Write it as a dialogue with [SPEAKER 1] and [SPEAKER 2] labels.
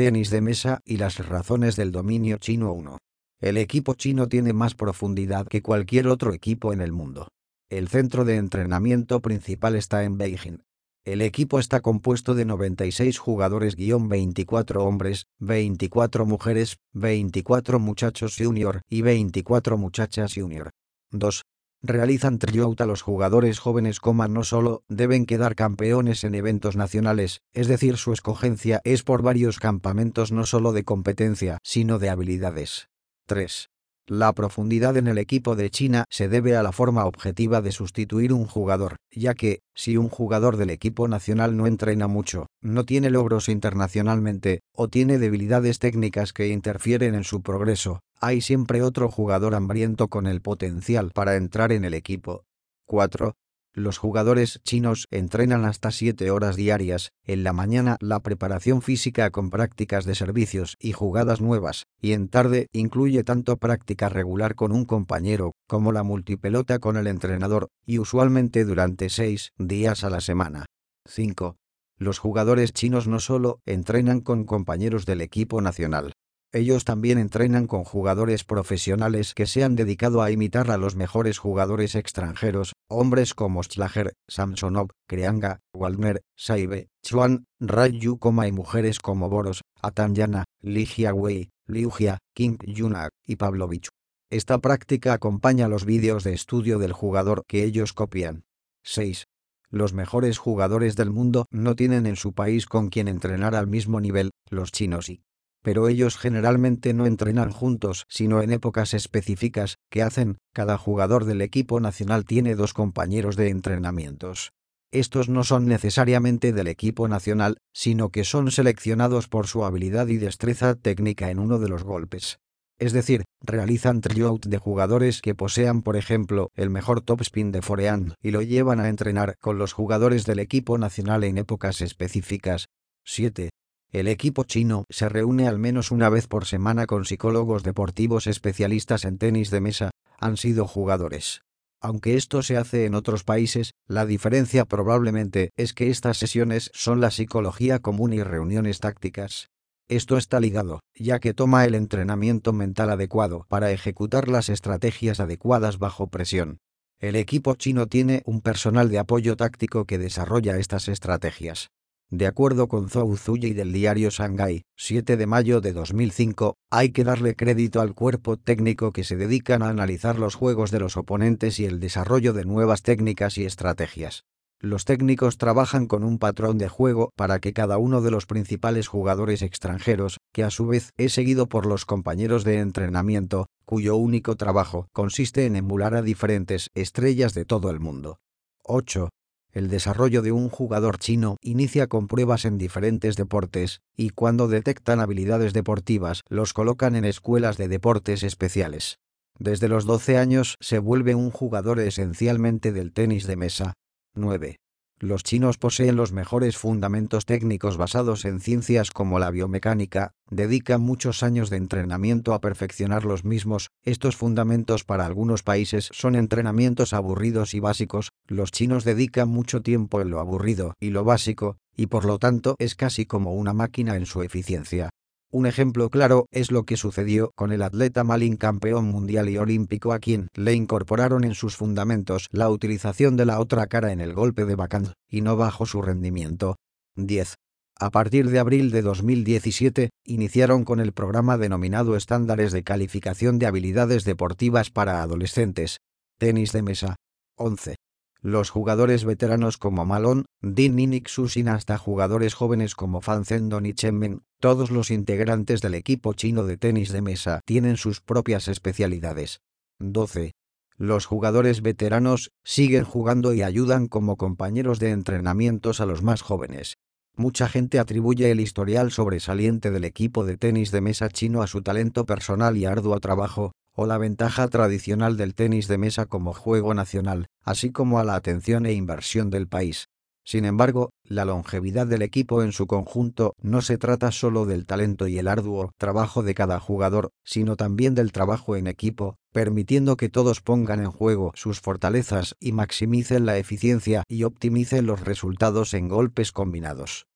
[SPEAKER 1] tenis de mesa y las razones del dominio chino 1. El equipo chino tiene más profundidad que cualquier otro equipo en el mundo. El centro de entrenamiento principal está en Beijing. El equipo está compuesto de 96 jugadores-24 hombres, 24 mujeres, 24 muchachos junior y 24 muchachas junior. 2 realizan tryout a los jugadores jóvenes, no solo deben quedar campeones en eventos nacionales, es decir, su escogencia es por varios campamentos no solo de competencia, sino de habilidades. 3. La profundidad en el equipo de China se debe a la forma objetiva de sustituir un jugador, ya que, si un jugador del equipo nacional no entrena mucho, no tiene logros internacionalmente, o tiene debilidades técnicas que interfieren en su progreso, hay siempre otro jugador hambriento con el potencial para entrar en el equipo. 4. Los jugadores chinos entrenan hasta 7 horas diarias, en la mañana la preparación física con prácticas de servicios y jugadas nuevas, y en tarde incluye tanto práctica regular con un compañero, como la multipelota con el entrenador, y usualmente durante 6 días a la semana. 5. Los jugadores chinos no solo entrenan con compañeros del equipo nacional, ellos también entrenan con jugadores profesionales que se han dedicado a imitar a los mejores jugadores extranjeros, hombres como Schlager, Samsonov, Kreanga, Waldner, Saibe, Chuan, Rayu y mujeres como Boros, Atanyana, Li Jiawei, Liu Jia, Kim Yuna y Pavlovich. Esta práctica acompaña los vídeos de estudio del jugador que ellos copian. 6. Los mejores jugadores del mundo no tienen en su país con quien entrenar al mismo nivel, los chinos y pero ellos generalmente no entrenan juntos, sino en épocas específicas, que hacen, cada jugador del equipo nacional tiene dos compañeros de entrenamientos. Estos no son necesariamente del equipo nacional, sino que son seleccionados por su habilidad y destreza técnica en uno de los golpes. Es decir, realizan tryout de jugadores que posean, por ejemplo, el mejor topspin de forehand y lo llevan a entrenar con los jugadores del equipo nacional en épocas específicas. 7. El equipo chino se reúne al menos una vez por semana con psicólogos deportivos especialistas en tenis de mesa, han sido jugadores. Aunque esto se hace en otros países, la diferencia probablemente es que estas sesiones son la psicología común y reuniones tácticas. Esto está ligado, ya que toma el entrenamiento mental adecuado para ejecutar las estrategias adecuadas bajo presión. El equipo chino tiene un personal de apoyo táctico que desarrolla estas estrategias. De acuerdo con Zhou Zuyi del diario Shanghai, 7 de mayo de 2005, hay que darle crédito al cuerpo técnico que se dedican a analizar los juegos de los oponentes y el desarrollo de nuevas técnicas y estrategias. Los técnicos trabajan con un patrón de juego para que cada uno de los principales jugadores extranjeros, que a su vez es seguido por los compañeros de entrenamiento, cuyo único trabajo consiste en emular a diferentes estrellas de todo el mundo. 8. El desarrollo de un jugador chino inicia con pruebas en diferentes deportes, y cuando detectan habilidades deportivas los colocan en escuelas de deportes especiales. Desde los 12 años se vuelve un jugador esencialmente del tenis de mesa. 9. Los chinos poseen los mejores fundamentos técnicos basados en ciencias como la biomecánica, dedican muchos años de entrenamiento a perfeccionar los mismos, estos fundamentos para algunos países son entrenamientos aburridos y básicos, los chinos dedican mucho tiempo en lo aburrido y lo básico, y por lo tanto es casi como una máquina en su eficiencia. Un ejemplo claro es lo que sucedió con el atleta Malin campeón mundial y olímpico a quien le incorporaron en sus fundamentos la utilización de la otra cara en el golpe de backhand, y no bajó su rendimiento. 10. A partir de abril de 2017, iniciaron con el programa denominado Estándares de Calificación de Habilidades Deportivas para Adolescentes. Tenis de mesa. 11. Los jugadores veteranos como Malone, Dean Ninik Susin hasta jugadores jóvenes como Fan Zhendong y Chen todos los integrantes del equipo chino de tenis de mesa tienen sus propias especialidades. 12. Los jugadores veteranos siguen jugando y ayudan como compañeros de entrenamientos a los más jóvenes. Mucha gente atribuye el historial sobresaliente del equipo de tenis de mesa chino a su talento personal y arduo trabajo, o la ventaja tradicional del tenis de mesa como juego nacional, así como a la atención e inversión del país. Sin embargo, la longevidad del equipo en su conjunto no se trata solo del talento y el arduo trabajo de cada jugador, sino también del trabajo en equipo, permitiendo que todos pongan en juego sus fortalezas y maximicen la eficiencia y optimicen los resultados en golpes combinados.